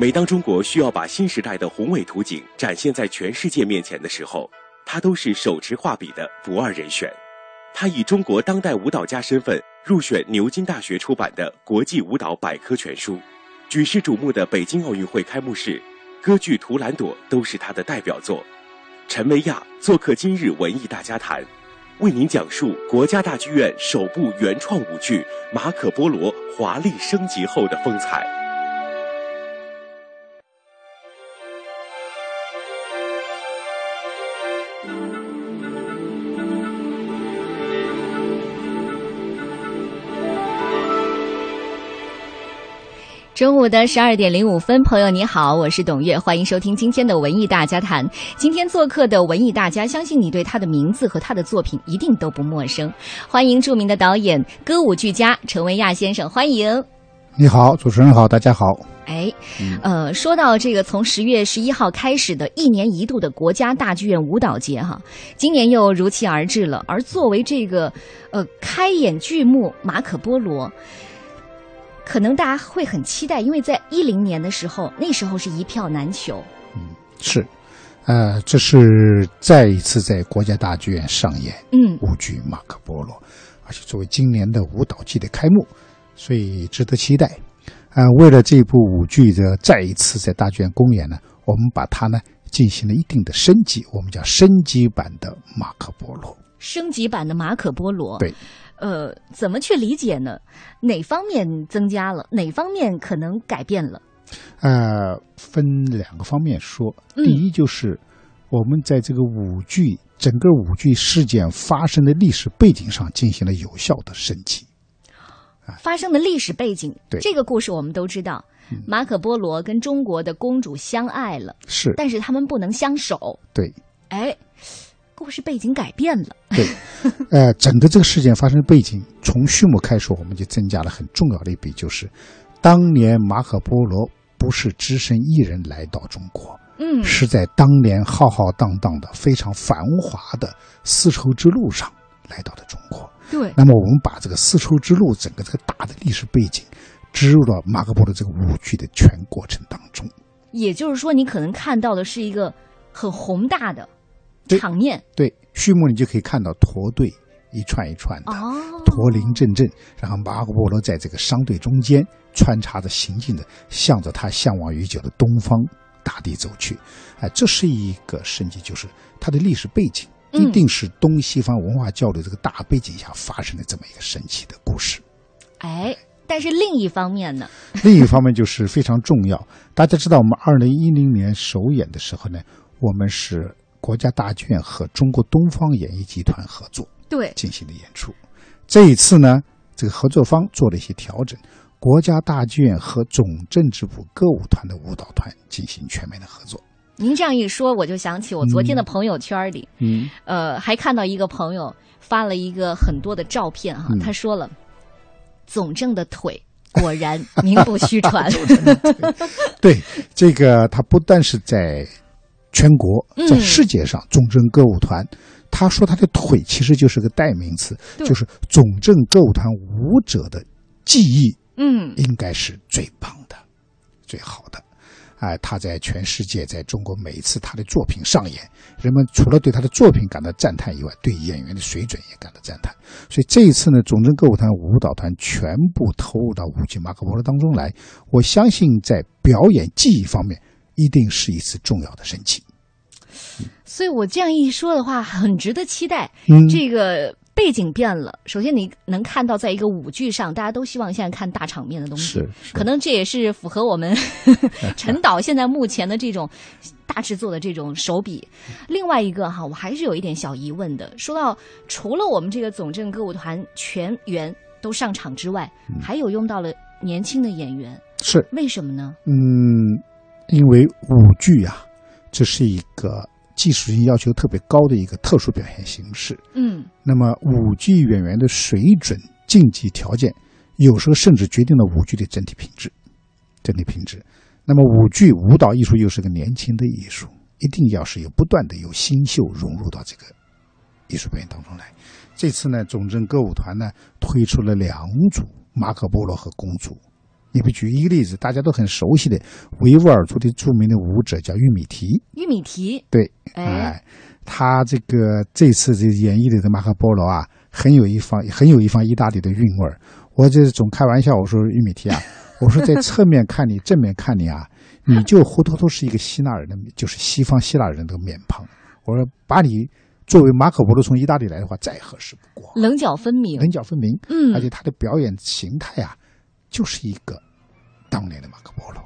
每当中国需要把新时代的宏伟图景展现在全世界面前的时候，他都是手持画笔的不二人选。他以中国当代舞蹈家身份入选牛津大学出版的《国际舞蹈百科全书》，举世瞩目的北京奥运会开幕式，歌剧《图兰朵》都是他的代表作。陈维亚做客今日文艺大家谈，为您讲述国家大剧院首部原创舞剧《马可波罗》华丽升级后的风采。中午的十二点零五分，朋友你好，我是董月，欢迎收听今天的文艺大家谈。今天做客的文艺大家，相信你对他的名字和他的作品一定都不陌生。欢迎著名的导演、歌舞剧家陈维亚先生，欢迎。你好，主持人好，大家好。哎，呃，说到这个从十月十一号开始的一年一度的国家大剧院舞蹈节哈，今年又如期而至了。而作为这个呃开演剧目《马可波罗》。可能大家会很期待，因为在一零年的时候，那时候是一票难求。嗯，是，呃，这是再一次在国家大剧院上演，嗯，舞剧《马可波罗》，而且作为今年的舞蹈季的开幕，所以值得期待。啊，为了这部舞剧的再一次在大剧院公演呢，我们把它呢进行了一定的升级，我们叫升级版的《马可波罗》。升级版的《马可波罗》。对。呃，怎么去理解呢？哪方面增加了？哪方面可能改变了？呃，分两个方面说。第一，就是我们在这个舞剧整个舞剧事件发生的历史背景上进行了有效的升级。发生的历史背景，对这个故事我们都知道，马可波罗跟中国的公主相爱了，是，但是他们不能相守。对，哎。故事背景改变了，对，呃，整个这个事件发生的背景，从序幕开始，我们就增加了很重要的一笔，就是当年马可波罗不是只身一人来到中国，嗯，是在当年浩浩荡荡的、非常繁华的丝绸之路上来到的中国。对，那么我们把这个丝绸之路整个这个大的历史背景植入到马可波罗这个舞剧的全过程当中。也就是说，你可能看到的是一个很宏大的。场面对序幕，你就可以看到驼队一串一串的，驼铃阵阵，然后马可波罗在这个商队中间穿插着行进的，向着他向往已久的东方大地走去。哎，这是一个升级，就是它的历史背景一定是东西方文化交流这个大背景下发生的这么一个神奇的故事。哎，但是另一方面呢？另一方面就是非常重要。大家知道，我们二零一零年首演的时候呢，我们是。国家大剧院和中国东方演艺集团合作，对进行的演出。这一次呢，这个合作方做了一些调整，国家大剧院和总政治部歌舞团的舞蹈团进行全面的合作。您这样一说，我就想起我昨天的朋友圈里，嗯，呃，还看到一个朋友发了一个很多的照片哈，他说了，总政的腿果然名不虚传。对，这个他不但是在。全国在世界上，总政歌舞团，他说他的腿其实就是个代名词，就是总政歌舞团舞者的技艺，嗯，应该是最棒的、最好的。哎，他在全世界，在中国每一次他的作品上演，人们除了对他的作品感到赞叹以外，对演员的水准也感到赞叹。所以这一次呢，总政歌舞团舞蹈团全部投入到舞剧《马可波罗》当中来，我相信在表演技艺方面。一定是一次重要的升级，所以我这样一说的话，很值得期待。这个背景变了，首先你能看到，在一个舞剧上，大家都希望现在看大场面的东西，是可能这也是符合我们 陈导现在目前的这种大制作的这种手笔。另外一个哈，我还是有一点小疑问的。说到除了我们这个总政歌舞团全员都上场之外，还有用到了年轻的演员，是为什么呢？嗯。因为舞剧啊，这是一个技术性要求特别高的一个特殊表现形式。嗯，那么舞剧演员的水准、竞技条件，有时候甚至决定了舞剧的整体品质。整体品质。那么舞剧舞蹈艺术又是个年轻的艺术，一定要是有不断的有新秀融入到这个艺术表演当中来。这次呢，总政歌舞团呢推出了两组《马可波罗和公主》你比举一个例子，大家都很熟悉的维吾尔族的著名的舞者叫玉米提。玉米提，对，哎，哎，他这个这次这演绎的这马可波罗啊，很有一方很有一方意大利的韵味儿。我这总开玩笑，我说玉米提啊，我说在侧面看你，正面看你啊，你就活脱脱是一个希腊人的，就是西方希腊人的面庞。我说把你作为马可波罗从意大利来的话，再合适不过，棱角分明，棱角分明。嗯，而且他的表演形态啊，就是一个当年的马可波罗。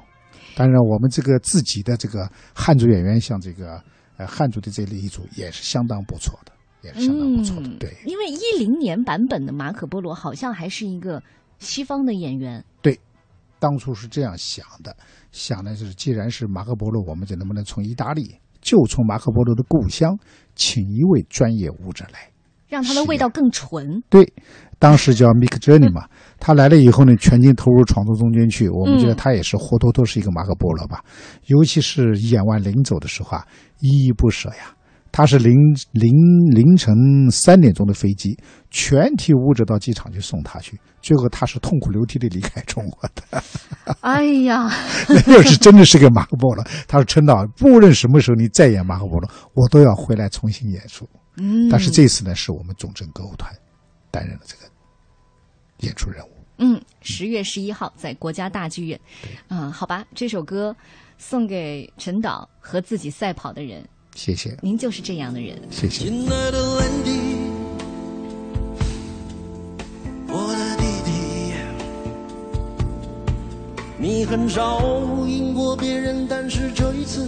当然，我们这个自己的这个汉族演员，像这个呃汉族的这一组也是相当不错的，也是相当不错的。嗯对，因为一零年版本的马可波罗好像还是一个西方的演员，对当初是这样想的，想的是既然是马可波罗，我们就能不能从意大利，就从马可波罗的故乡，请一位专业舞者来。让他的味道更纯。对，当时叫 Mick Journey 嘛，他来了以后呢，全劲投入创作中间去。我们觉得嗯他也是活脱脱是一个马可波罗吧，尤其是演完临走的时候啊，依依不舍呀。他是凌凌凌晨三点钟的飞机，全体舞者到机场去送他去，最后他是痛哭流涕的离开中国的。哎呀，那是真的是个马可波罗。他说：“陈导，不论什么时候你再演马可波罗，我都要回来重新演出。”嗯，但是这次呢，是我们总政歌舞团担任了这个演出任务。嗯，十月十一号在国家大剧院。嗯，好吧，这首歌送给陈导和自己赛跑的人，谢谢，您就是这样的人。谢谢。亲爱的 Landy，我的弟弟，你很少赢过别人，但是这一次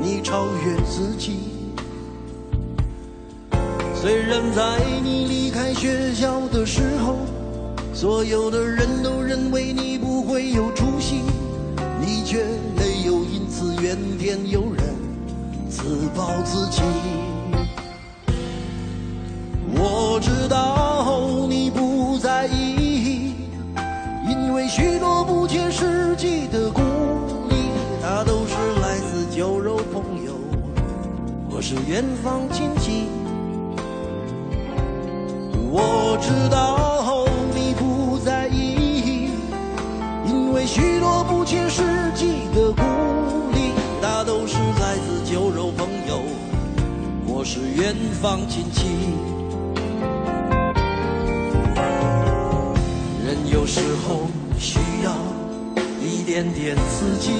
你超越自己。虽然在你离开学校的时候，所有的人都认为你不会有出息，你却没有因此怨天尤人。自暴自弃。我知道你不在意，因为许多不切实际的鼓励，它都是来自酒肉朋友或是远方亲戚。我知道许多不切实际的鼓励，那都是来自酒肉朋友或是远方亲戚。人有时候需要一点点刺激，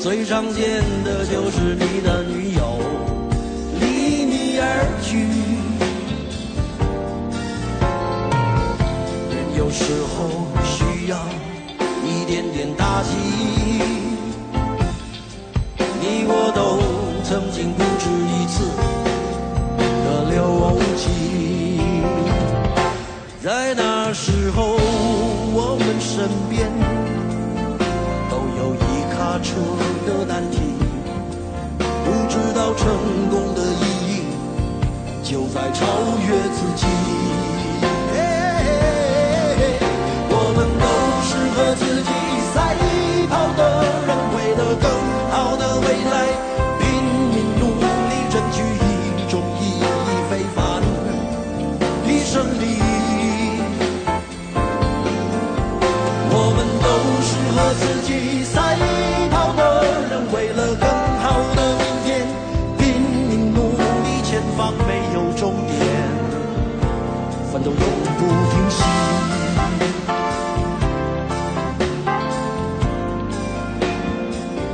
最常见的就是你的女友离你而去。有时候需要一点点打击，你我都曾经不止一次的流涕。在那时候，我们身边都有一卡车的难题，不知道成功的意义就在超越自己。奋斗永不停息。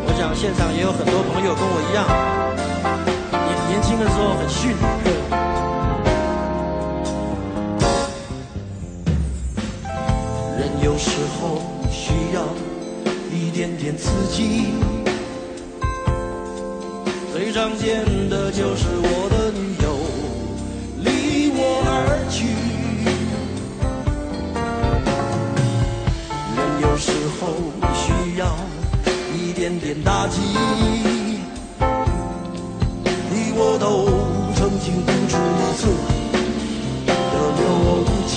我想现场也有很多朋友跟我一样，年年轻的时候很逊。人有时候需要一点点刺激，最常见的就是我的女友离我而去。打击，你我都曾经不止一次的流涕。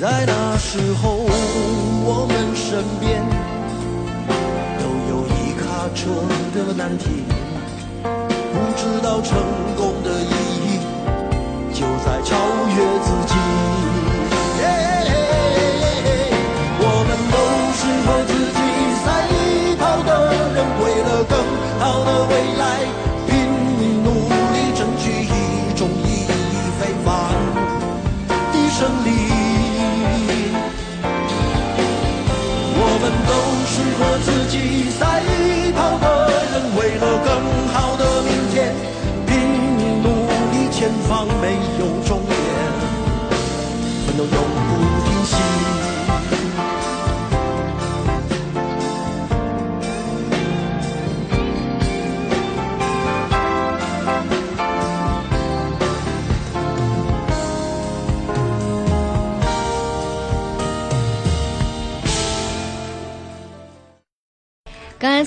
在那时候，我们身边都有一卡车的难题，不知道成功的意义就在超越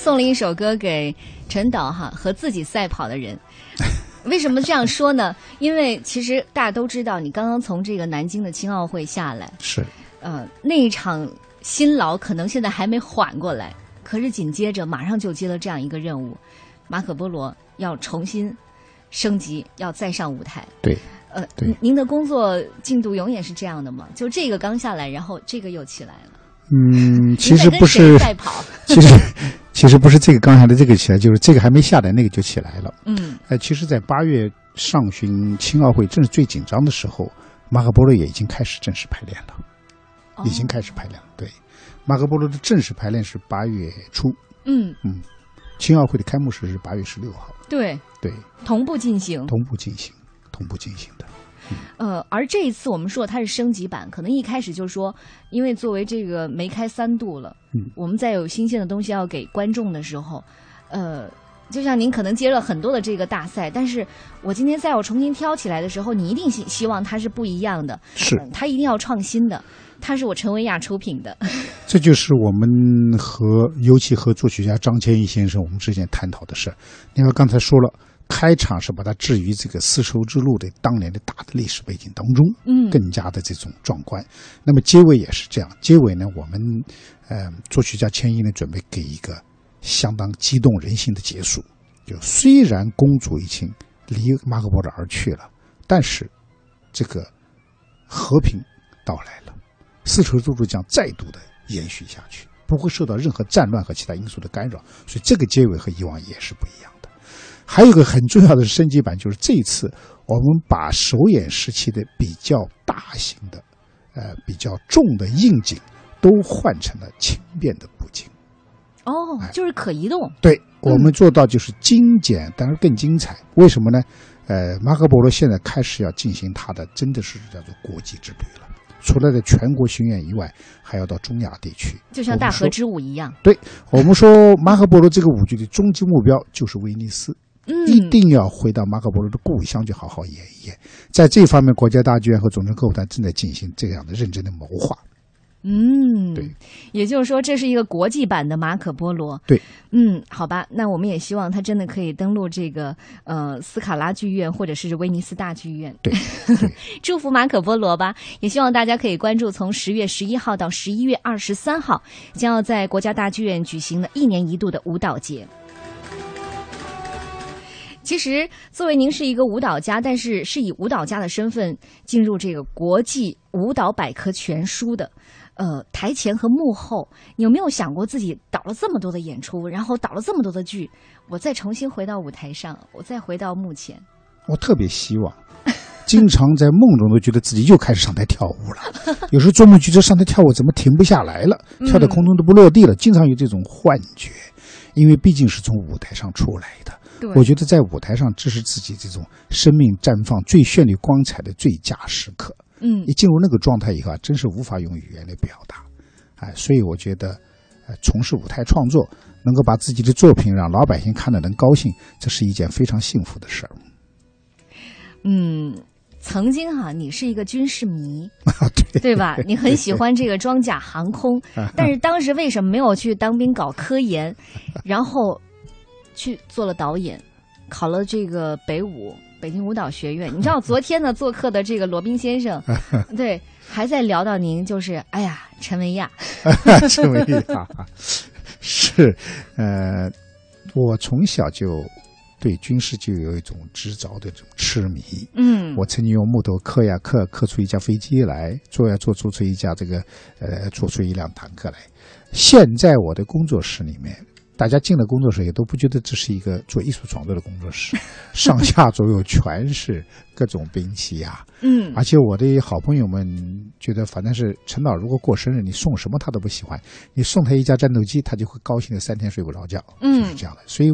送了一首歌给陈导哈，和自己赛跑的人。为什么这样说呢？因为其实大家都知道，你刚刚从这个南京的青奥会下来，是呃，那一场辛劳可能现在还没缓过来，可是紧接着马上就接了这样一个任务，马可波罗要重新升级，要再上舞台。对，呃，对您您的工作进度永远是这样的吗？就这个刚下来，然后这个又起来了。嗯，其实不是，赛跑？其实其实不是这个刚才的这个起来，就是这个还没下来，那个就起来了。嗯。呃，其实，在八月上旬青奥会正是最紧张的时候，马可波罗也已经开始正式排练了，已经开始排练了。对，马可波罗的正式排练是八月初，嗯，青奥会的开幕式是八月十六号，对，对，同步进行。同步进行，同步进行的。呃，而这一次我们说它是升级版，可能一开始就说，因为作为这个梅开三度了，嗯，我们在有新鲜的东西要给观众的时候，呃，就像您可能接了很多的这个大赛，但是我今天在我重新挑起来的时候，你一定希希望它是不一样的，是，嗯它一定要创新的，它是我陈维亚出品的，这就是我们和尤其和作曲家张千一先生我们之间探讨的事儿。因为刚才说了，开场是把它置于这个丝绸之路的当年的大的历史背景当中，嗯更加的这种壮观。那么结尾也是这样，结尾呢，我们呃作曲家千一呢准备给一个相当激动人心的结束。就虽然公主已经离马可波罗而去了，但是这个和平到来了，丝绸之路将再度的延续下去，不会受到任何战乱和其他因素的干扰。所以这个结尾和以往也是不一样的。还有一个很重要的升级版，就是这一次我们把首演时期的比较大型的、呃比较重的硬景都换成了轻便的布景。哦，就是可移动，对我们做到就是精简，当然更精彩。为什么呢？呃，马可波罗现在开始要进行他的真的是叫做国际之旅了。除了在全国巡演以外，还要到中亚地区。就像大河之舞一样，对我们说马可波罗这个舞剧的终极目标就是威尼斯，嗯，一定要回到马可波罗的故乡去好好演一演。在这方面，国家大剧院和总政歌舞团正在进行这样的认真的谋划。嗯，对，也就是说，这是一个国际版的马可波罗。对，嗯，好吧，那我们也希望他真的可以登陆这个呃斯卡拉剧院或者是威尼斯大剧院。对，对，祝福马可波罗吧！也希望大家可以关注从十月十一号到十一月二十三号将要在国家大剧院举行的一年一度的舞蹈节。其实，作为您是一个舞蹈家，但是是以舞蹈家的身份进入这个国际舞蹈百科全书的，呃，台前和幕后，你有没有想过自己导了这么多的演出，然后导了这么多的剧，我再重新回到舞台上，我再回到幕前？我特别希望，经常在梦中都觉得自己又开始上台跳舞了。有时候做梦觉得上台跳舞怎么停不下来了，跳在空中都不落地了，经常有这种幻觉。因为毕竟是从舞台上出来的，对我觉得在舞台上，这是自己这种生命绽放最绚丽光彩的最佳时刻。嗯一进入那个状态以后啊，真是无法用语言来表达，哎，所以我觉得，呃，从事舞台创作，能够把自己的作品让老百姓看得能高兴，这是一件非常幸福的事儿。嗯，曾经哈、你是一个军事迷，啊，对对吧？你很喜欢这个装甲航空，但是当时为什么没有去当兵搞科研，然后去做了导演，考了这个北舞北京舞蹈学院？你知道昨天呢 做客的这个罗宾先生，对，还在聊到您，就是哎呀，陈维亚，这么一哈哈，是，呃，我从小就对军事就有一种执着的这种痴迷。嗯，我曾经用木头刻呀刻，刻出一架飞机来，做呀做做出一架这个，呃，做出一辆坦克来。现在我的工作室里面，大家进了工作室也都不觉得这是一个做艺术创作的工作室，上下左右全是各种兵器呀、嗯而且我的好朋友们觉得，反正是陈导如果过生日，你送什么他都不喜欢，你送他一架战斗机，他就会高兴的三天睡不着觉，嗯就是这样的。所以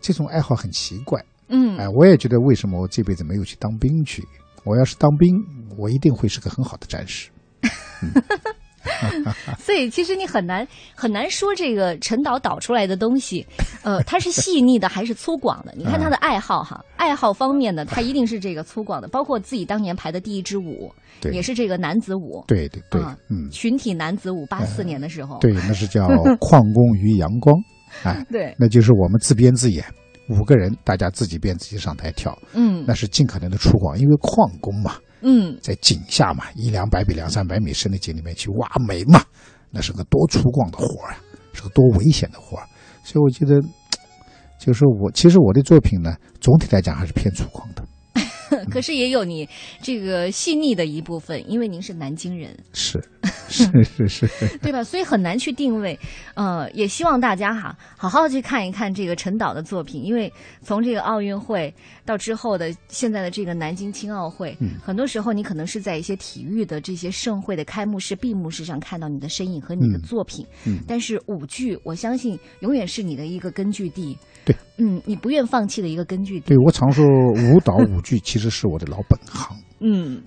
这种爱好很奇怪。嗯哎，我也觉得为什么我这辈子没有去当兵去？我要是当兵，我一定会是个很好的战士。所以其实你很难很难说这个陈导导出来的东西，呃，它是细腻的还是粗犷的？你看他的爱好哈，爱好方面呢，他一定是这个粗犷的。包括自己当年排的第一支舞，对。也是这个男子舞，对对对啊，嗯，群体男子舞，八四年的时候，对，那是叫旷工于阳光，哎，对，那就是我们自编自演，五个人大家自己编自己上台跳，嗯。那是尽可能的粗犷，因为矿工嘛，嗯，在井下嘛，一两百米、两三百米深的井里面去挖煤嘛，那是个多粗犷的活儿啊，是个多危险的活儿。所以我觉得，就是我其实我的作品呢，总体来讲还是偏粗犷的，可是也有你这个细腻的一部分，因为您是南京人，是 是是是，对吧？所以很难去定位。呃，也希望大家哈好好去看一看这个陈导的作品，因为从这个奥运会到之后的现在的这个南京青奥会，嗯很多时候你可能是在一些体育的这些盛会的开幕式、闭幕式上看到你的身影和你的嗯作品。嗯但是舞剧，我相信永远是你的一个根据地。对，嗯，你不愿放弃的一个根据地。对我常说，舞蹈舞剧其实是我的老本行。嗯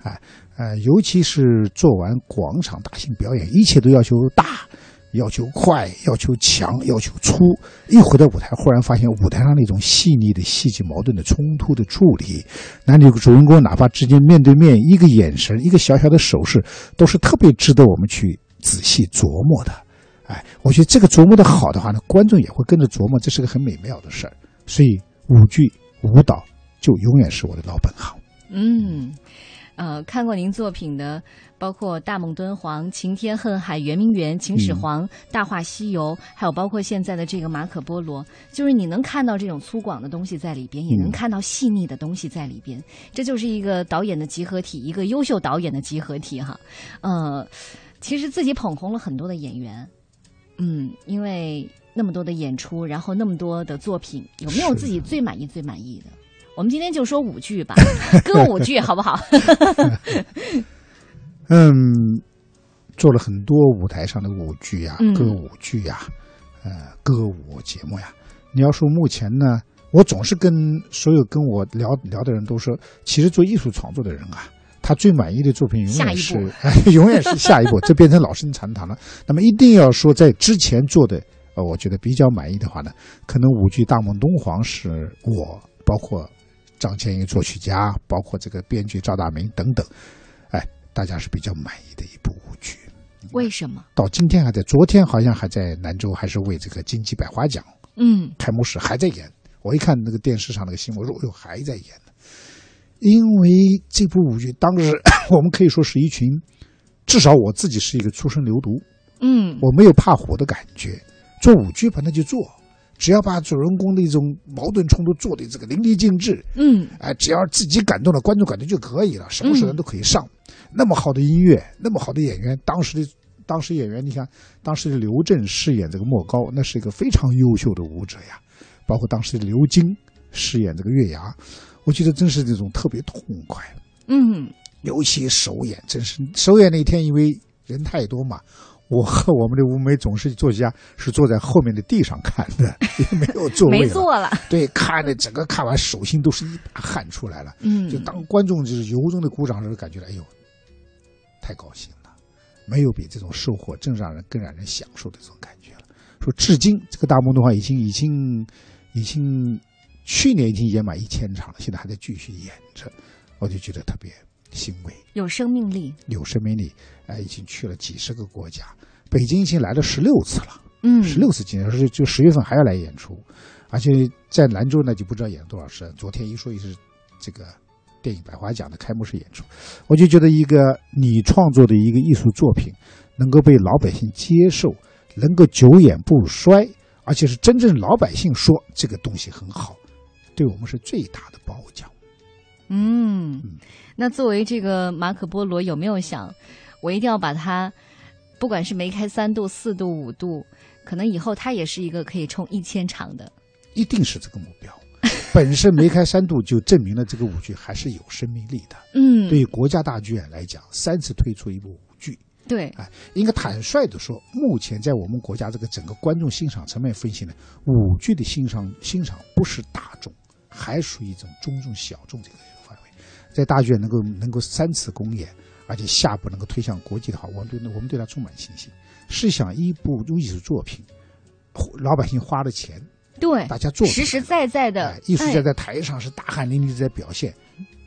呃，尤其是做完广场大型表演，一切都要求大，要求快，要求强，要求粗。一回到舞台，忽然发现舞台上那种细腻的戏剧矛盾的冲突的处理，男女主人公哪怕之间面对面，一个眼神，一个小小的手势，都是特别值得我们去仔细琢磨的。哎，我觉得这个琢磨的好的话呢，观众也会跟着琢磨，这是个很美妙的事儿。所以舞剧、舞蹈就永远是我的老本行。嗯，呃，看过您作品的，包括《大梦敦煌》《晴天恨海》《圆明园》《秦始皇》嗯大话西游》，还有包括现在的这个《马可波罗》，就是你能看到这种粗犷的东西在里边，也能嗯看到细腻的东西在里边，这就是一个导演的集合体，一个优秀导演的集合体哈。呃，其实自己捧红了很多的演员，嗯，因为那么多的演出，然后那么多的作品，有没有自己最满意、最满意的？我们今天就说舞剧吧，歌舞剧好不好？嗯，做了很多舞台上的舞剧呀、嗯歌舞剧呀、呃，歌舞节目呀。你要说目前呢，我总是跟所有跟我聊聊的人都说，其实做艺术创作的人啊，他最满意的作品永远是，哎，永远是下一步，这变成老生常谈了。那么一定要说在之前做的，呃，我觉得比较满意的话呢，可能舞剧《大梦敦煌》是我，包括张千一作曲家，包括这个编剧赵大明等等，哎，大家是比较满意的一部舞剧。为什么？到今天还在，昨天好像还在兰州，还是为这个金鸡百花奖嗯开幕式还在演。我一看那个电视上那个新闻，我说：“哎呦，还在演呢。”因为这部舞剧当时 我们可以说是一群，至少我自己是一个初生牛犊，嗯我没有怕火的感觉。做舞剧吧，那就做，只要把主人公的一种矛盾冲突做的这个淋漓尽致，嗯哎，只要自己感动了，观众感动就可以了，什么时候都可以上。那么好的音乐，那么好的演员，当时的当时演员，你看当时的刘震饰演这个莫高，那是一个非常优秀的舞者呀。包括当时的刘晶饰演这个月牙，我觉得真是这种特别痛快。嗯尤其首演，真是首演那天，因为人太多嘛，我和我们的吴梅总是作曲家是坐在后面的地上看的，也没有座位了。没坐了。对，看的整个看完，手心都是一把汗出来了。嗯，就当观众就是由衷的鼓掌的时候，感觉到哎呦，太高兴了，没有比这种收获更让人更让人享受的这种感觉了。说至今这个大梦的话，已经已经已经去年已经演满一千场了，现在还在继续演着，我就觉得特别欣慰，有生命力。有生命力。哎，已经去了几十个国家，北京已经来了十六次了。嗯，十六次今年是就十月份还要来演出，而且在兰州呢就不知道演了多少次。昨天一说也是这个电影百花奖的开幕式演出，我就觉得一个你创作的一个艺术作品能够被老百姓接受，能够久演不衰，而且是真正老百姓说这个东西很好，对我们是最大的褒奖。嗯嗯，那作为这个马可波罗，有没有想，我一定要把它，不管是梅开三度、四度、五度，可能以后它也是一个可以冲一千场的。一定是这个目标。本身梅开三度就证明了这个舞剧还是有生命力的。嗯，对于国家大剧院来讲，三次推出一部舞剧，对，哎，应该坦率的说，目前在我们国家这个整个观众欣赏层面分析呢，舞剧的欣赏欣赏不是大众，还属于一种中众小众这个。在大剧院能够能够三次公演，而且下步能够推向国际的话，我们对我们对他充满信心。试想，一部艺术作品，老百姓花了钱，对，大家做实实在在的哎，艺术家在台上是大汗淋漓的在表现，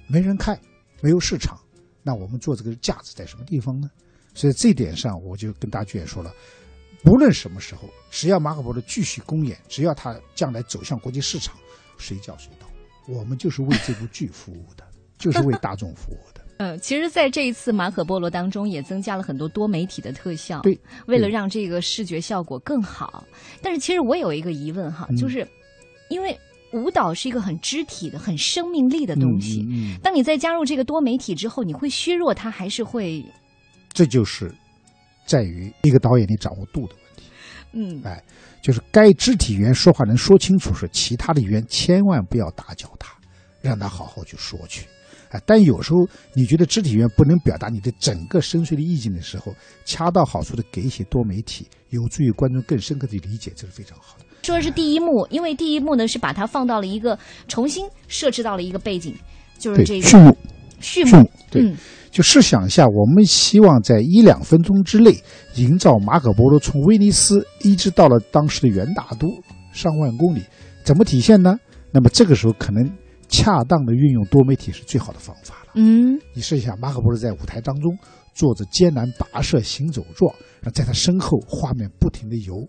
没人看，没有市场，那我们做这个价值在什么地方呢？所以这点上，我就跟大剧院说了，不论什么时候，只要马可波罗继续公演，只要他将来走向国际市场，随叫随到，我们就是为这部剧服务的，就是为大众服务的。嗯，其实，在这一次马可波罗当中，也增加了很多多媒体的特效，对，为了让这个视觉效果更好。但是，其实我有一个疑问哈，嗯就是因为舞蹈是一个很肢体的、很生命力的东西，嗯嗯嗯当你在加入这个多媒体之后，你会削弱它，还是会这就是在于一个导演你掌握度的问题。嗯哎，就是该肢体语言说话能说清楚时，其他的语言千万不要打搅他，让他好好去说去。哎，但有时候你觉得肢体语言不能表达你的整个深邃的意境的时候，恰到好处的给一些多媒体，有助于观众更深刻的理解，这是非常好的。说的是第一幕，因为第一幕呢是把它放到了一个重新设置到了一个背景，就是，这个序幕，序序幕，对，嗯就试想一下，我们希望在一两分钟之内营造马可波罗从威尼斯一直到了当时的元大都上万公里，怎么体现呢？那么这个时候可能恰当的运用多媒体是最好的方法了。嗯你试一下，马可波罗在舞台当中做着艰难跋涉行走状，然后在他身后画面不停的游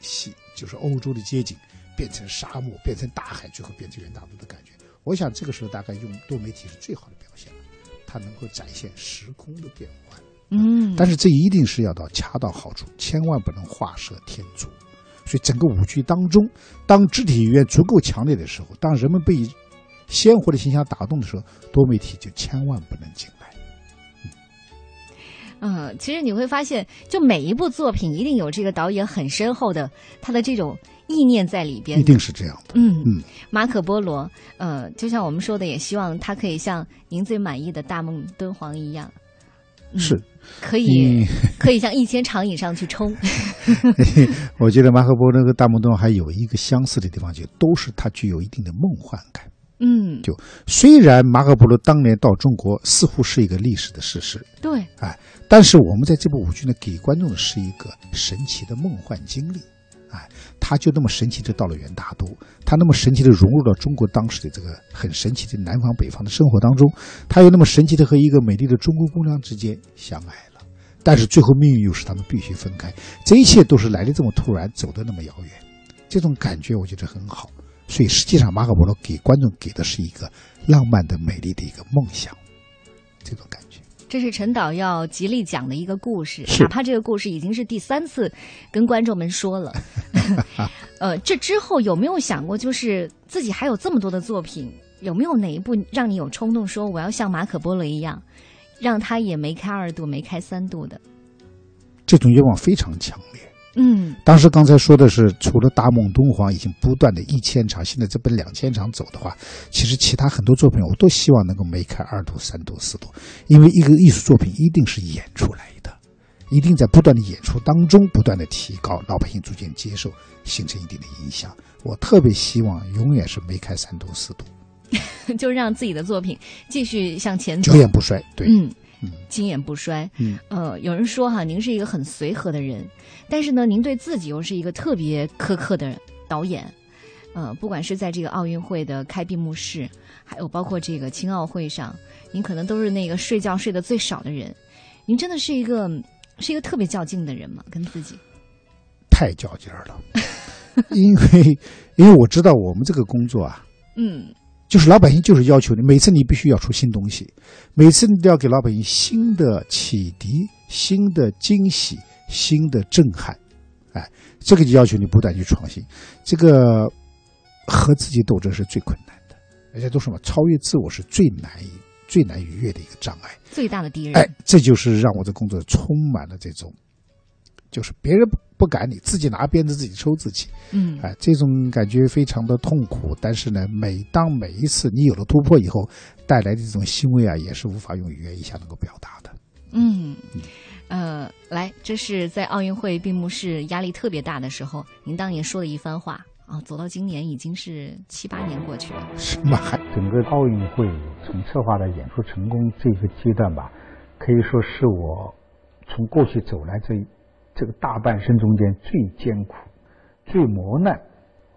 西就是欧洲的街景变成沙漠，变成大海，最后变成元大陆的感觉。我想这个时候大概用多媒体是最好的表现了，它能够展现时空的变换。嗯，但是这一定是要到恰到好处，千万不能画蛇添足。所以整个舞剧当中，当肢体语言足够强烈的时候，当人们被鲜活的形象打动的时候，多媒体就千万不能进来。嗯，其实你会发现，就每一部作品一定有这个导演很深厚的他的这种意念在里边一。定是这样的。嗯嗯，马可波罗，呃，就像我们说的，也希望他可以像您最满意的大梦敦煌一样，嗯是，可以嗯，可以向一千长以上去冲。我觉得马可波罗和大梦敦煌还有一个相似的地方，就都是它具有一定的梦幻感。嗯，就虽然马可波罗当年到中国似乎是一个历史的事实，对，哎但是我们在这部舞剧呢，给观众的是一个神奇的梦幻经历。哎，他就那么神奇的到了元大都，他那么神奇的融入到中国当时的这个很神奇的南方北方的生活当中，他又那么神奇的和一个美丽的中国姑娘之间相爱了。但是最后命运又使他们必须分开，这一切都是来的这么突然，走的那么遥远，这种感觉我觉得很好。所以实际上，马可波罗给观众给的是一个浪漫的、美丽的一个梦想，这种感觉。这是陈导要极力讲的一个故事，哪怕这个故事已经是第三次跟观众们说了。呃，这之后有没有想过，就是自己还有这么多的作品，有没有哪一部让你有冲动说我要像马可波罗一样，让他也没开二度，没开三度的？这种愿望非常强烈。嗯当时刚才说的是，除了大梦敦煌已经不断的一千场，现在这奔两千场走的话，其实其他很多作品我都希望能够梅开二度、三度、四度，因为一个艺术作品一定是演出来的，一定在不断的演出当中不断的提高，老百姓逐渐接受，形成一定的影响。我特别希望永远是梅开三度、四度，就让自己的作品继续向前走久。远不衰。对，嗯嗯，经验不衰。嗯，呃，有人说哈，您是一个很随和的人，但是呢，您对自己又是一个特别苛刻的导演。呃，不管是在这个奥运会的开闭幕式，还有包括这个青奥会上，您可能都是那个睡觉睡得最少的人。您真的是一个是一个特别较劲的人吗？跟自己？太较劲儿了，因为因为我知道我们这个工作啊，嗯就是老百姓就是要求你，每次你必须要出新东西，每次你都要给老百姓新的启迪、新的惊喜、新的震撼，哎，这个就要求你不断去创新。这个和自己斗争是最困难的，而且都说嘛，超越自我是最难以最难逾越的一个障碍。最大的敌人。哎，这就是让我的工作充满了这种，就是别人不不赶你，自己拿鞭子自己抽自己。嗯哎，这种感觉非常的痛苦，但是呢，每当每一次你有了突破以后，带来的这种欣慰啊，也是无法用语言一下能够表达的。嗯，呃，来，这是在奥运会闭幕式压力特别大的时候，您当年说的一番话啊。走到今年已经是七八年过去了。是吗？还整个奥运会从策划到演出成功这个阶段吧，可以说是我从过去走来这这个大半生中间最艰苦、最磨难，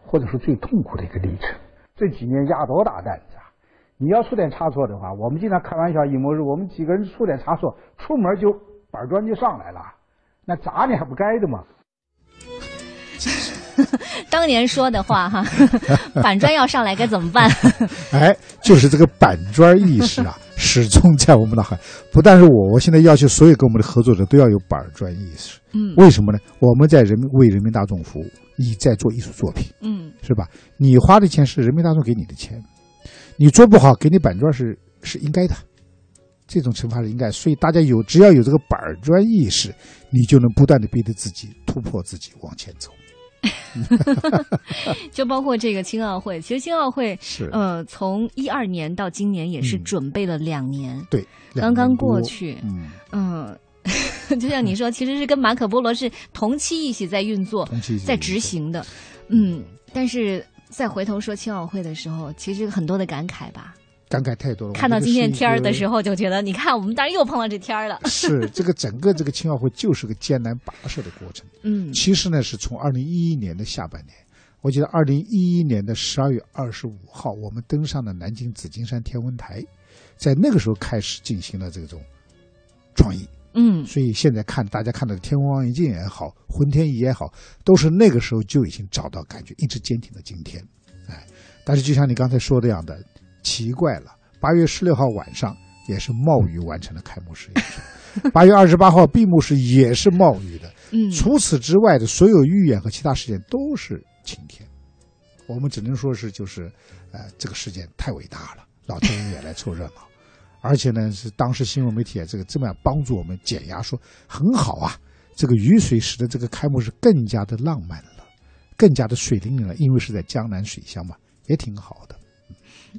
或者说最痛苦的一个历程。这几年压多大担子啊！你要出点差错的话，我们经常开玩笑，一模日我们几个人出点差错，出门就板砖就上来了，那砸你还不该的吗？当年说的话哈，板砖要上来该怎么办？哎，就是这个板砖意识啊，始终在我们脑海。不但是我，我现在要求所有跟我们的合作者都要有板砖意识。嗯，为什么呢？我们在人民为人民大众服务，你在做艺术作品，嗯是吧？你花的钱是人民大众给你的钱，你做不好给你板砖是是应该的，这种惩罚是应该。所以大家有只要有这个板砖意识，你就能不断的逼着自己突破自己往前走。就包括这个青奥会，其实青奥会是。呃，从一二年到今年也是嗯准备了两年，对，刚刚过去。嗯，嗯。就像你说，其实是跟马可波罗是同期一起在运作、在执行的，嗯。但是再回头说青奥会的时候，其实很多的感慨吧。感慨太多了。看到今天天儿的时候。就觉得你看，我们当然又碰到这天儿了。是这个整个这个青奥会就是个艰难跋涉的过程。嗯其实呢，是从二零一一年的下半年，我记得二零一一年的十二月二十五号，我们登上了南京紫金山天文台，在那个时候开始进行了这种创意。嗯所以现在看大家看到的天文望远镜也好，浑天仪也好，都是那个时候就已经找到感觉，一直坚挺到今天。哎，但是就像你刚才说的样的，奇怪了，八月十六号晚上也是冒雨完成了开幕式演出，八月二十八号闭幕式也是冒雨的。嗯，除此之外的所有预演和其他事件都是晴天，我们只能说是就是，呃，这个事件太伟大了，老天爷也来凑热闹，而且呢是当时新闻媒体啊这个这么样帮助我们减压，说很好啊，这个雨水使得这个开幕式更加的浪漫了，更加的水灵灵了，因为是在江南水乡嘛，也挺好的。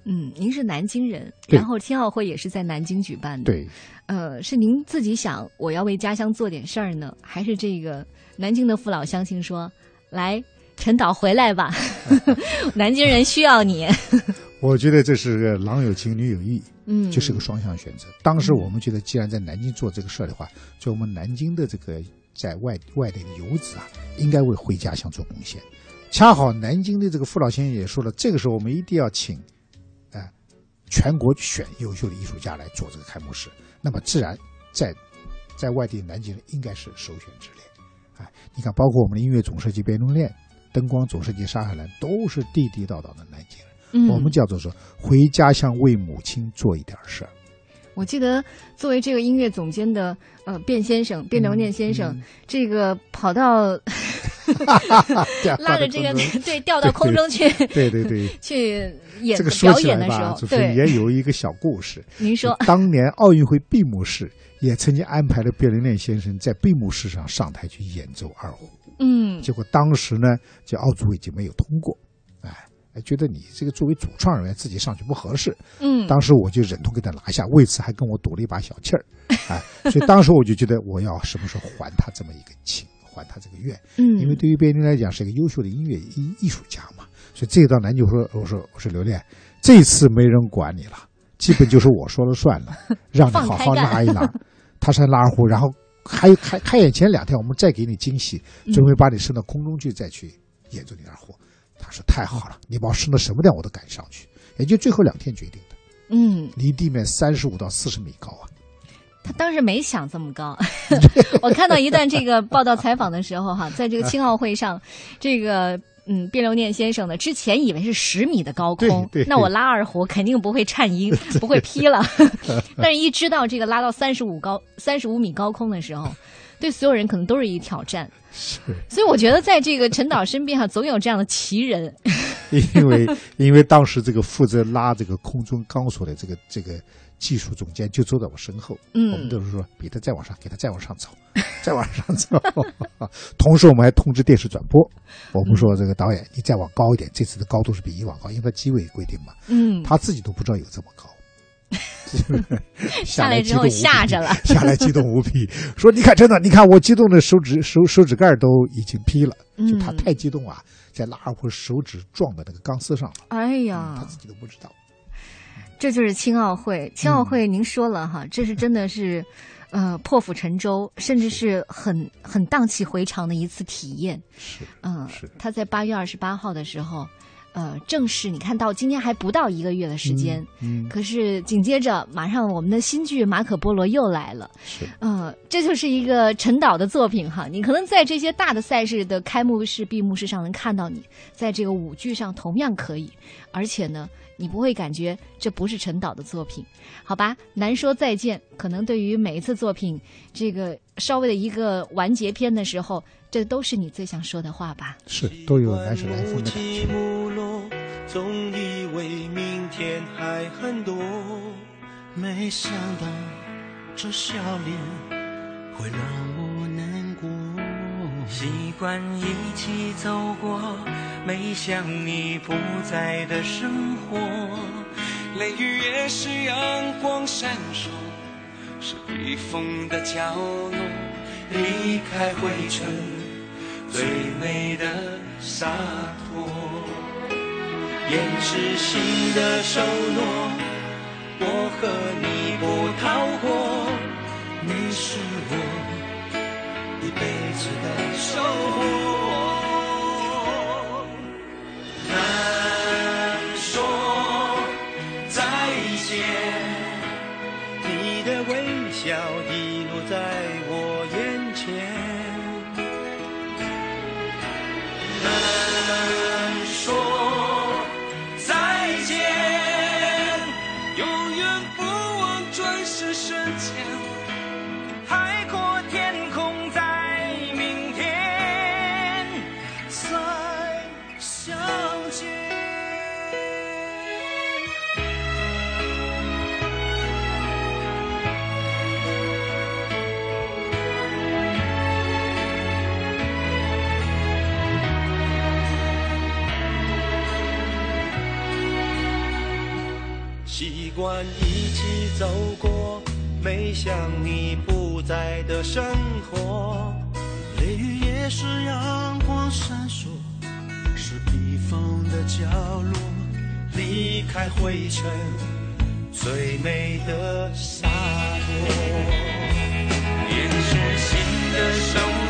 嗯，您是南京人，然后青奥会也是在南京举办的。，对，呃，是您自己想我要为家乡做点事儿呢，还是这个南京的父老乡亲说来陈导回来吧，南京人需要你。我觉得这是个郎有情女有意，嗯，就是个双向选择。当时我们觉得，既然在南京做这个事儿的话，就我们南京的这个在外外地的游子啊，应该为回家乡做贡献。恰好南京的这个父老先生也说了，这个时候我们一定要请，呃，全国选优秀的艺术家来做这个开幕式。那么自然在在外地南京人应该是首选之列。哎，你看，包括我们的音乐总设计卞龙恋、灯光总设计沙海兰，都是地地道道的南京人。嗯，我们叫做说回家乡为母亲做一点事儿。我记得作为这个音乐总监的呃卞先生卞留念先生，嗯这个跑到 拉着这个 对掉到空中去对对对，去演这个说表起来吧，演的时候，就是对，也有一个小故事。您说，当年奥运会闭幕式也曾经安排了卞留念先生在闭幕式上上台去演奏二胡，嗯结果当时呢，就奥组委就没有通过，哎。哎，觉得你这个作为主创人员自己上去不合适，嗯，当时我就忍痛给他拿下，为此还跟我赌了一把小气儿，哎，所以当时我就觉得我要什么时候还他这么一个情，还他这个愿，嗯，因为对于别人来讲是一个优秀的音乐艺艺术家嘛，所以这一段南就说，我说我说刘恋，这次没人管你了，基本就是我说了算了，让你好好拉一拉，他。上拉二胡，然后还开开演前两天我们再给你惊喜，嗯。准备把你升到空中去再去演奏你二胡。他说太好了，你把我升到什么量我都敢上去，也就最后两天决定的，嗯，离地面三十五到四十米高啊。他当时没想这么高。我看到一段这个报道采访的时候，哈，在这个青奥会上，这个嗯，卞留念先生呢，之前以为是十米的高空那我拉二胡肯定不会颤音，不会劈了。但是一知道这个拉到三十五高三十五米高空的时候，对所有人可能都是一挑战。是，所以我觉得在这个陈导身边哈，总有这样的奇人。因为因为当时这个负责拉这个空中钢索的这个这个技术总监就坐在我身后，嗯。我们都是说比他再往上，给他再往上走，再往上走。同时我们还通知电视转播，我们说这个导演你再往高一点，这次的高度是比以往高，因为他机位规定嘛，嗯，他自己都不知道有这么高。下来之后吓着了，下来激动无比，说：“你看，真的，你看我激动的手指手手指盖都已经劈了，就他嗯太激动啊，在拉二胡手指撞到那个钢丝上了，哎呀。他，自己都不知道。这就是青奥会。青奥会，您说了哈，这是真的是，呃，破釜沉舟，甚至是很很荡气回肠的一次体验。是，嗯，是他在八月二十八号的时候，呃，正式你看到今天还不到一个月的时间，嗯，可是紧接着马上我们的新剧《马可波罗》又来了。是，呃，这就是一个陈导的作品哈。你可能在这些大的赛事的开幕式、闭幕式上能看到你，在这个舞剧上同样可以，而且呢，你不会感觉这不是陈导的作品，好吧？难说再见，可能对于每一次作品这个稍微的一个完结篇的时候，这都是你最想说的话吧？是都有来时来风的感觉。总以为明天还很多，没想到这笑脸会让我难过。习惯一起走过，没想你不在的生活。雷雨也是阳光闪烁，是避风的角落。离开灰尘，最美的洒脱。掩饰心的承诺，我和你不逃过，你是我一辈子的守护。走过，没想你不在的生活。雷雨也是阳光闪烁，是避风的角落。离开灰尘，最美的洒脱。掩饰心的生活，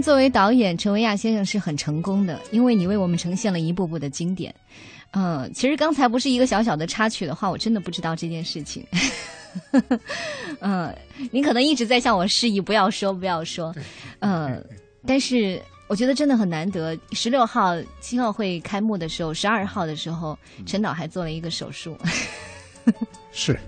作为导演，陈维亚先生是很成功的，因为你为我们呈现了一部部的经典。嗯、其实刚才不是一个小小的插曲的话，我真的不知道这件事情。嗯，你可能一直在向我示意不要说，不要说。嗯，但是我觉得真的很难得。十六号青奥会开幕的时候，十二号的时候，陈导还做了一个手术。是，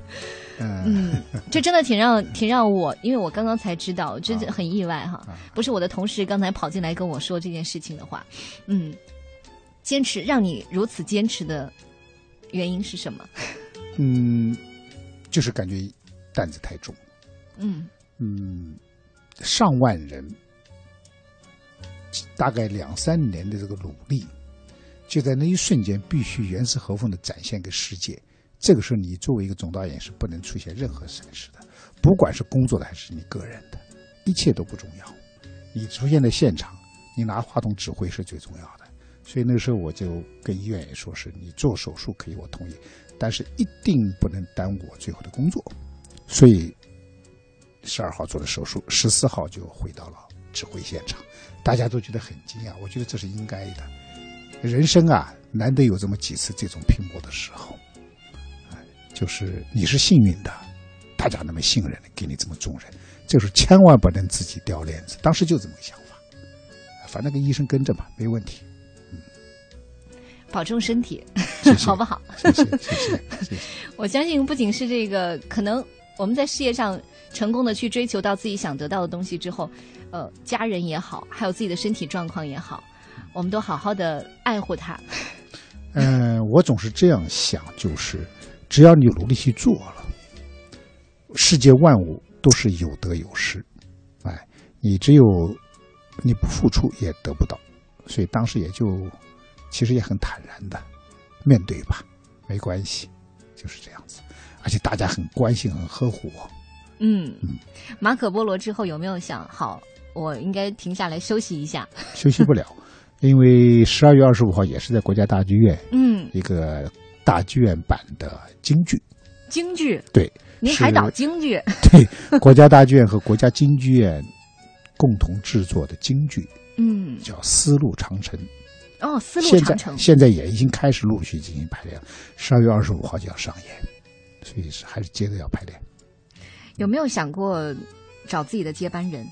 嗯，嗯，这真的挺让挺让我，因为我刚刚才知道，真的很意外哈。不是我的同事刚才跑进来跟我说这件事情的话，嗯，坚持让你如此坚持的原因是什么？嗯，就是感觉担子太重。嗯嗯，上万人，大概两三年的这个努力，就在那一瞬间必须严丝合缝的展现给世界，这个时候你作为一个总导演是不能出现任何闪失的，不管是工作的还是你个人的，一切都不重要。你出现在现场，你拿话筒指挥是最重要的。所以那个时候我就跟医院也说，是你做手术可以，我同意，但是一定不能耽误我最后的工作。所以十二号做的手术，十四号就回到了指挥现场，大家都觉得很惊讶。我觉得这是应该的，人生啊，难得有这么几次这种拼搏的时候，就是你是幸运的，大家那么信任，给你这么重任，就是千万不能自己掉链子。当时就这么个想法，反正跟医生跟着嘛，没问题。保重身体，谢谢 好不好？谢谢谢谢谢谢。我相信，不仅是这个，可能我们在事业上成功的去追求到自己想得到的东西之后，呃，家人也好，还有自己的身体状况也好，我们都好好的爱护他。嗯，我总是这样想，就是只要你努力去做了，世界万物都是有得有失，哎，你只有你不付出也得不到，所以当时也就其实也很坦然的面对吧，没关系，就是这样子，而且大家很关心、很呵护我。嗯，马可波罗之后有没有想好，我应该停下来休息一下？休息不了，因为十二月二十五号也是在国家大剧院嗯，一个大剧院版的京剧，京剧，对，您是海岛京剧，对，国家大剧院和国家京剧院共同制作的京剧嗯，叫《丝路长城》，哦，丝路长城，现在也已经开始陆续进行排练，十二月二十五号就要上演，所以是还是接着要排练。有没有想过找自己的接班人？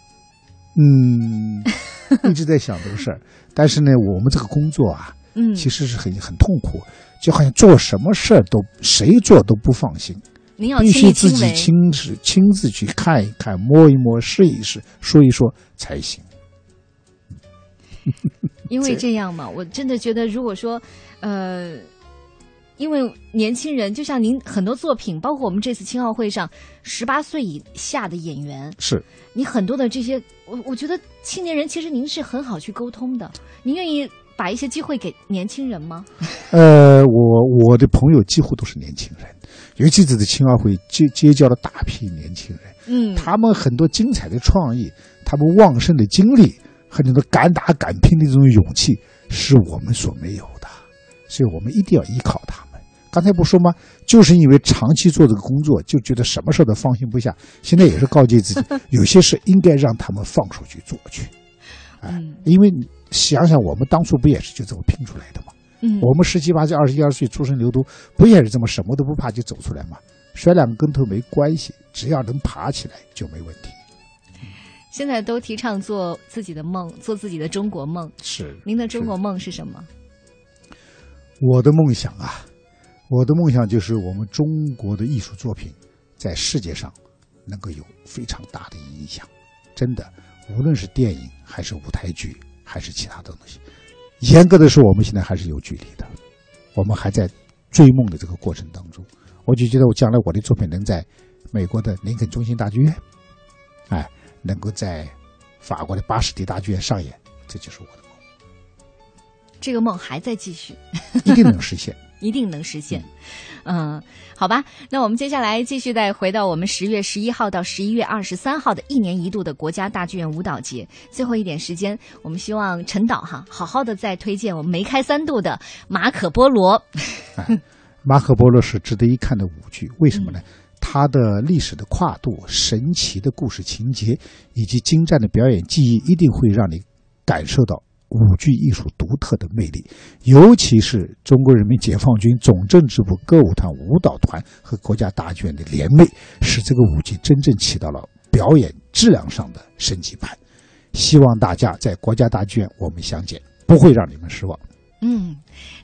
嗯，一直在想这个事儿，但是呢，我们这个工作啊，嗯，其实是很很痛苦，就好像做什么事儿都谁做都不放心，您要必须自己亲自亲自去看一看、摸一摸、试一试、说一说才行。因为这这样嘛，我真的觉得，如果说，呃，因为年轻人，就像您很多作品，包括我们这次青奥会上，十八岁以下的演员，是，你很多的这些，我我觉得青年人其实您是很好去沟通的，您愿意把一些机会给年轻人吗？呃，我我的朋友几乎都是年轻人，尤其这次青奥会结结交了大批年轻人，嗯，他们很多精彩的创意，他们旺盛的精力和那种敢打敢拼的这种勇气，是我们所没有的，所以我们一定要依靠他们。刚才不说吗？就是因为长期做这个工作，就觉得什么事都放心不下。现在也是告诫自己，有些事应该让他们放手去做去。哎，嗯因为你想想，我们当初不也是就这么拼出来的吗？嗯，我们十七八岁、二十一二岁出生牛犊，不也是这么什么都不怕就走出来吗？摔两个跟头没关系，只要能爬起来就没问题。现在都提倡做自己的梦，做自己的中国梦。是您的中国梦是什么？我的梦想啊，我的梦想就是我们中国的艺术作品在世界上能够有非常大的影响。真的，无论是电影还是舞台剧，还是其他的东西，严格的说，我们现在还是有距离的，我们还在追梦的这个过程当中。我就觉得，我将来我的作品能在美国的林肯中心大剧院，哎，能够在法国的巴士底大剧院上演，这就是我的梦，这个梦还在继续。一定能实现。一定能实现。嗯，好吧，那我们接下来继续再回到我们十月十一号到十一月二十三号的一年一度的国家大剧院舞蹈节。最后一点时间，我们希望陈导哈好好的再推荐我们梅开三度的《马可波罗》。马可波罗是值得一看的舞剧，为什么呢？它的历史的跨度、神奇的故事情节以及精湛的表演技艺，一定会让你感受到舞剧艺术独特的魅力。尤其是中国人民解放军总政治部歌舞团舞蹈团和国家大剧院的联袂，使这个舞剧真正起到了表演质量上的升级版。希望大家在国家大剧院我们相见，不会让你们失望。嗯，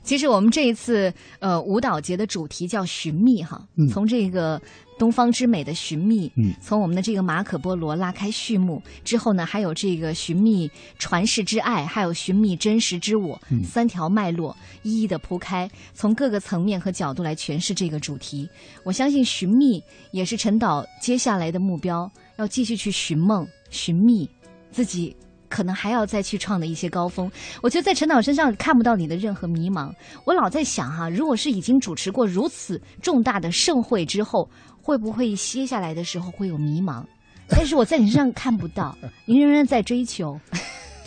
其实我们这一次呃舞蹈节的主题叫寻觅哈，嗯。从这个东方之美的寻觅，嗯。从我们的这个马可波罗拉开序幕之后呢，还有这个寻觅传世之爱，还有寻觅真实之我，嗯。三条脉络一一的铺开，从各个层面和角度来诠释这个主题。我相信寻觅也是陈导接下来的目标，要继续去寻梦、寻觅自己可能还要再去创的一些高峰。我觉得在陈导身上看不到你的任何迷茫。我老在想哈，如果是已经主持过如此重大的盛会之后，会不会歇下来的时候会有迷茫？但是我在你身上看不到，您仍然在追求。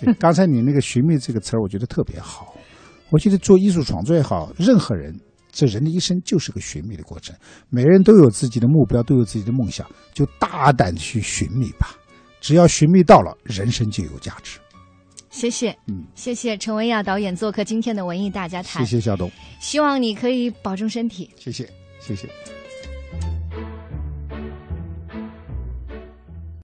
对，刚才你那个“寻觅”这个词儿，我觉得特别好。我觉得做艺术创作也好，任何人，这人的一生就是个寻觅的过程。每个人都有自己的目标，都有自己的梦想，就大胆去寻觅吧。只要寻觅到了，人生就有价值。谢谢，嗯，谢谢陈文亚导演做客今天的文艺大家谈。谢谢小东，希望你可以保重身体。谢谢，谢谢。